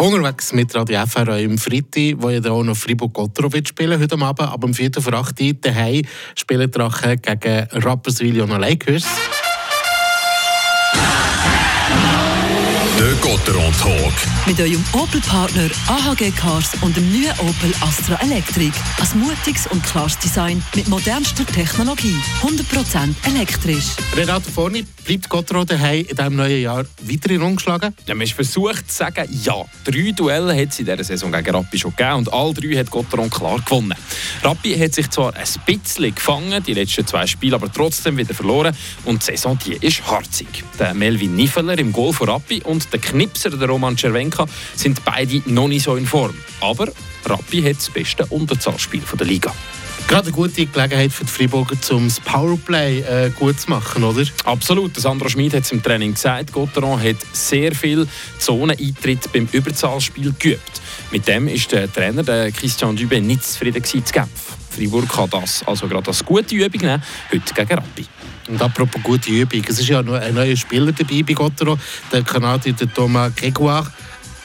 Unterwegs mit Radio FR im Freitag, wo ja auch noch Fribourg-Gottero spielen heute Abend. Aber am 4. vor 8 Uhr daheim spielen Drachen gegen Rapperswil und Lakers. Der Gotteron Talk. Mit eurem Opel-Partner AHG Cars und dem neuen Opel Astra Electric. Ein mutiges und klares Design mit modernster Technologie. 100% elektrisch. Renato Forni, bleibt Gottero daheim in diesem neuen Jahr weiter in umgeschlagen? Ja, man ist versucht zu sagen, ja. Drei Duelle hat es in dieser Saison gegen Rappi schon gegeben und alle drei hat Gotteron klar gewonnen. Rappi hat sich zwar ein bisschen gefangen, die letzten zwei Spiele, aber trotzdem wieder verloren und die Saison die ist harzig. Der Melvin Niffeler im Goal von Rappi und der Knipser, der Roman Cervenka, sind beide noch nicht so in Form. Aber Rappi hat das beste Unterzahlspiel der Liga. Gerade eine gute Gelegenheit für die Freiburger, um das Powerplay äh, gut zu machen, oder? Absolut. Sandro Schmid hat es im Training gesagt. Gotteron hat sehr viel Zoneneintritt beim Überzahlspiel geübt. Mit dem ist der Trainer der Christian Dübe nicht zufrieden zu Genf. Freiburg kann das also gerade als gute Übung nehmen, heute gegen Rappi. Und apropos gute Übung, es ist ja noch ein neuer Spieler dabei bei Gottero, der Kanadier Thomas Gregoire.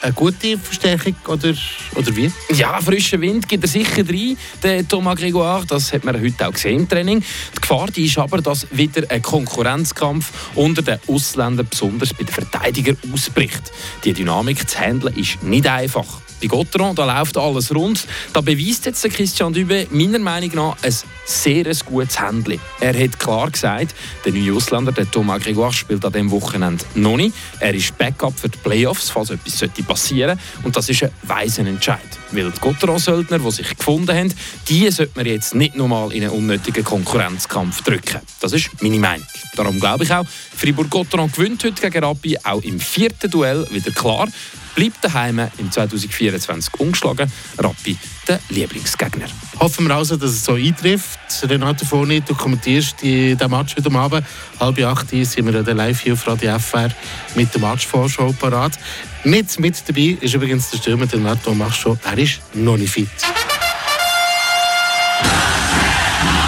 Eine gute Verstärkung oder, oder wie? Ja, frischer Wind gibt er sicher rein, der Thomas Gregoire. Das hat man heute auch gesehen im Training. Die Gefahr die ist aber, dass wieder ein Konkurrenzkampf unter den Ausländern, besonders bei den Verteidigern, ausbricht. Die Dynamik zu handeln ist nicht einfach. Bei Gotteron, da läuft alles rund. Da beweist jetzt der Christian Dübe meiner Meinung nach ein sehr gutes Handling. Er hat klar gesagt, der neue Ausländer, der Thomas Grégoire, spielt an diesem Wochenende noch nicht. Er ist Backup für die Playoffs, falls etwas passieren sollte. Und das ist ein weiser Entscheid. Weil die Gotteron-Söldner, die sich gefunden haben, die sollte man jetzt nicht nochmal in einen unnötigen Konkurrenzkampf drücken. Das ist meine Meinung. Darum glaube ich auch, Fribourg-Gotteron gewinnt heute gegen Rappi auch im vierten Duell wieder klar bleibt daheim im 2024 ungeschlagen. Rappi der Lieblingsgegner. Hoffen wir also, dass es so eintrifft. Renato Foni, du kommentierst den Match heute Abend. Halb acht sind wir live hier auf Radio FR mit der Matchvorschau parat. Mit, mit dabei ist übrigens der Stürmer, der Renato macht schon, er ist noch nicht fit.